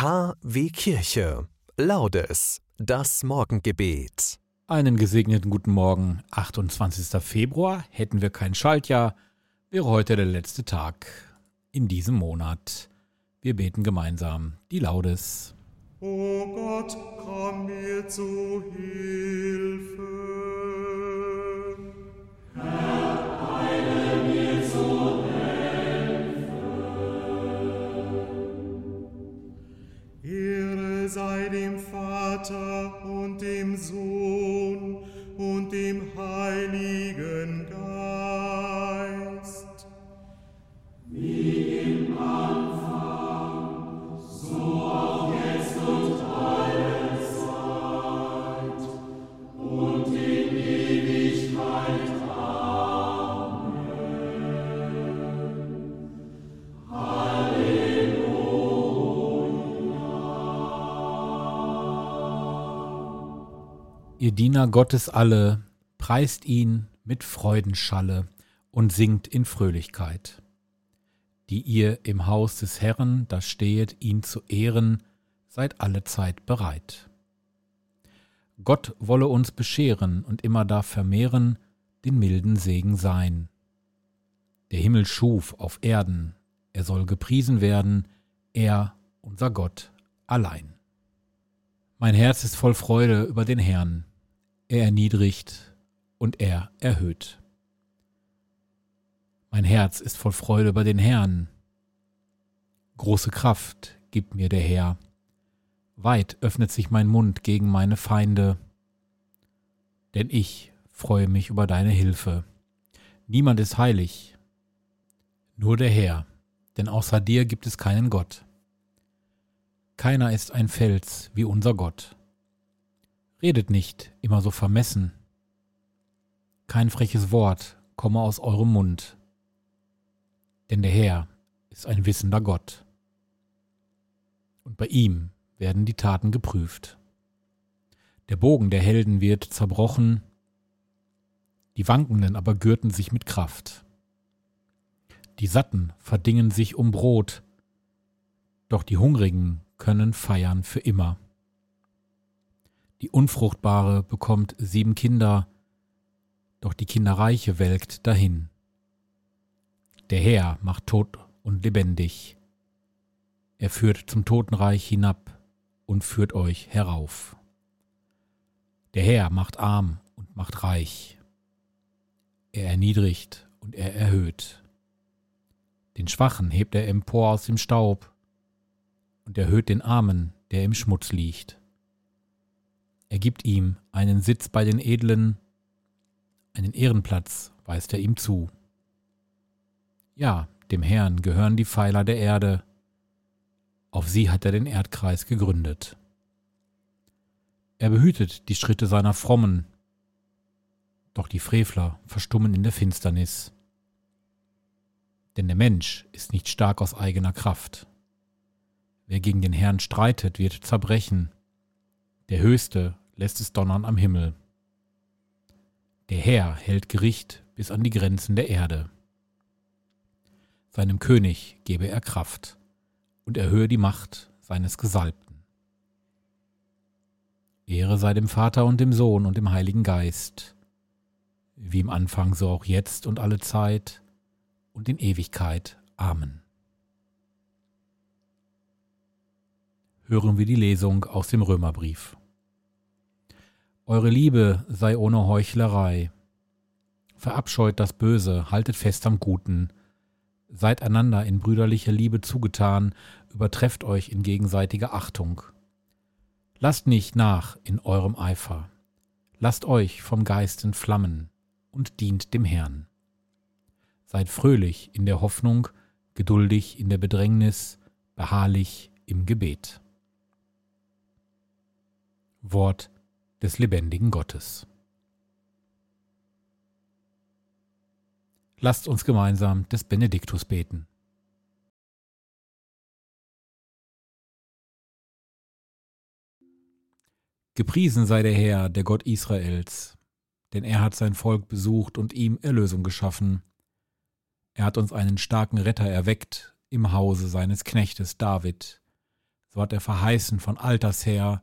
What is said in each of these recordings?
KW Kirche. Laudes. Das Morgengebet. Einen gesegneten guten Morgen. 28. Februar hätten wir kein Schaltjahr, wäre heute der letzte Tag in diesem Monat. Wir beten gemeinsam die Laudes. O Gott, komm mir zu Hilfe. Vater und dem Sohn Ihr Diener Gottes alle, preist ihn mit Freudenschalle und singt in Fröhlichkeit. Die ihr im Haus des Herrn da stehet, ihn zu ehren, seid alle Zeit bereit. Gott wolle uns bescheren und immer da vermehren den milden Segen sein. Der Himmel schuf auf Erden, er soll gepriesen werden, er, unser Gott, allein. Mein Herz ist voll Freude über den Herrn. Er erniedrigt und er erhöht. Mein Herz ist voll Freude über den Herrn. Große Kraft gibt mir der Herr. Weit öffnet sich mein Mund gegen meine Feinde. Denn ich freue mich über deine Hilfe. Niemand ist heilig, nur der Herr, denn außer dir gibt es keinen Gott. Keiner ist ein Fels wie unser Gott. Redet nicht immer so vermessen. Kein freches Wort komme aus eurem Mund. Denn der Herr ist ein wissender Gott. Und bei ihm werden die Taten geprüft. Der Bogen der Helden wird zerbrochen, die Wankenden aber gürten sich mit Kraft. Die Satten verdingen sich um Brot, doch die Hungrigen können feiern für immer. Die Unfruchtbare bekommt sieben Kinder, doch die Kinderreiche welkt dahin. Der Herr macht tot und lebendig. Er führt zum Totenreich hinab und führt euch herauf. Der Herr macht arm und macht reich. Er erniedrigt und er erhöht. Den Schwachen hebt er empor aus dem Staub und erhöht den Armen, der im Schmutz liegt. Er gibt ihm einen Sitz bei den Edlen, einen Ehrenplatz weist er ihm zu. Ja, dem Herrn gehören die Pfeiler der Erde, auf sie hat er den Erdkreis gegründet. Er behütet die Schritte seiner Frommen, doch die Frevler verstummen in der Finsternis. Denn der Mensch ist nicht stark aus eigener Kraft. Wer gegen den Herrn streitet, wird zerbrechen. Der Höchste lässt es donnern am Himmel. Der Herr hält Gericht bis an die Grenzen der Erde. Seinem König gebe er Kraft und erhöhe die Macht seines Gesalbten. Ehre sei dem Vater und dem Sohn und dem Heiligen Geist, wie im Anfang so auch jetzt und alle Zeit und in Ewigkeit. Amen. Hören wir die Lesung aus dem Römerbrief. Eure Liebe sei ohne Heuchlerei. Verabscheut das Böse, haltet fest am Guten. Seid einander in brüderlicher Liebe zugetan, übertrefft euch in gegenseitiger Achtung. Lasst nicht nach in eurem Eifer. Lasst euch vom Geist entflammen und dient dem Herrn. Seid fröhlich in der Hoffnung, geduldig in der Bedrängnis, beharrlich im Gebet. Wort des lebendigen Gottes. Lasst uns gemeinsam des Benediktus beten. Gepriesen sei der Herr, der Gott Israels, denn er hat sein Volk besucht und ihm Erlösung geschaffen. Er hat uns einen starken Retter erweckt im Hause seines Knechtes David, So hat er verheißen von alters her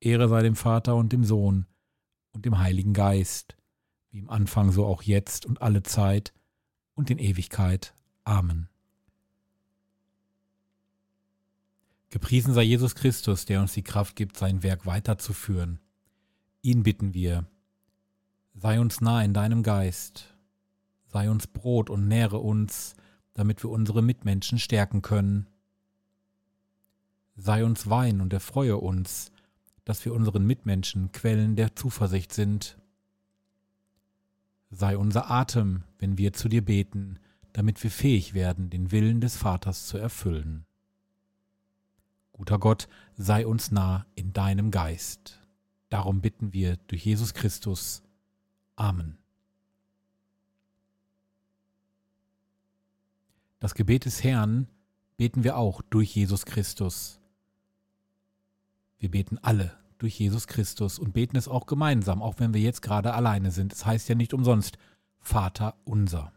Ehre sei dem Vater und dem Sohn und dem Heiligen Geist, wie im Anfang so auch jetzt und alle Zeit und in Ewigkeit. Amen. Gepriesen sei Jesus Christus, der uns die Kraft gibt, sein Werk weiterzuführen. Ihn bitten wir. Sei uns nah in deinem Geist sei uns Brot und nähre uns, damit wir unsere Mitmenschen stärken können. Sei uns Wein und erfreue uns, dass wir unseren Mitmenschen Quellen der Zuversicht sind. Sei unser Atem, wenn wir zu dir beten, damit wir fähig werden, den Willen des Vaters zu erfüllen. Guter Gott, sei uns nah in deinem Geist. Darum bitten wir durch Jesus Christus. Amen. Das Gebet des Herrn beten wir auch durch Jesus Christus. Wir beten alle durch Jesus Christus und beten es auch gemeinsam, auch wenn wir jetzt gerade alleine sind. Es heißt ja nicht umsonst Vater unser.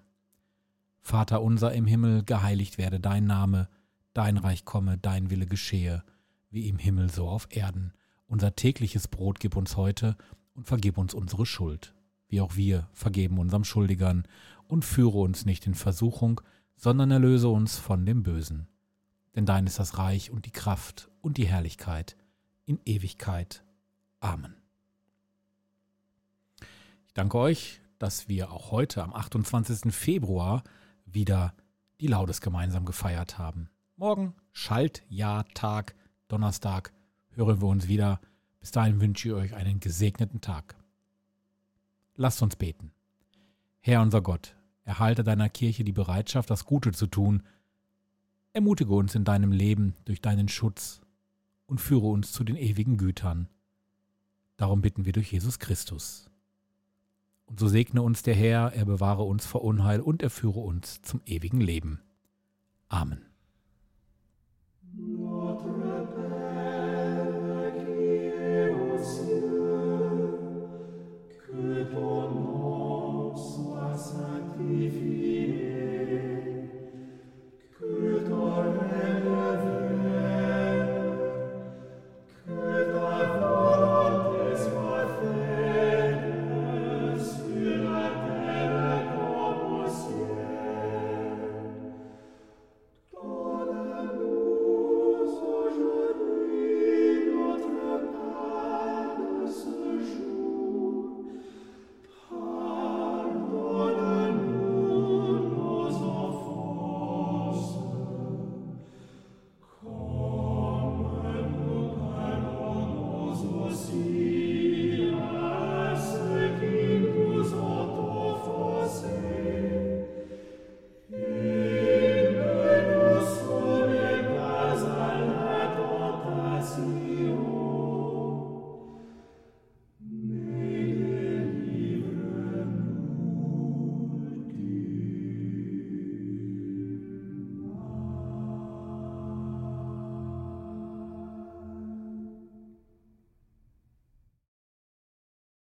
Vater unser im Himmel, geheiligt werde dein Name, dein Reich komme, dein Wille geschehe, wie im Himmel so auf Erden. Unser tägliches Brot gib uns heute und vergib uns unsere Schuld, wie auch wir vergeben unserem Schuldigern, und führe uns nicht in Versuchung, sondern erlöse uns von dem Bösen. Denn dein ist das Reich und die Kraft und die Herrlichkeit in Ewigkeit. Amen. Ich danke euch, dass wir auch heute am 28. Februar wieder die Laudes gemeinsam gefeiert haben. Morgen Schaltjahrtag, Donnerstag, hören wir uns wieder. Bis dahin wünsche ich euch einen gesegneten Tag. Lasst uns beten. Herr unser Gott, Erhalte deiner Kirche die Bereitschaft, das Gute zu tun. Ermutige uns in deinem Leben durch deinen Schutz und führe uns zu den ewigen Gütern. Darum bitten wir durch Jesus Christus. Und so segne uns der Herr, er bewahre uns vor Unheil und er führe uns zum ewigen Leben. Amen. Not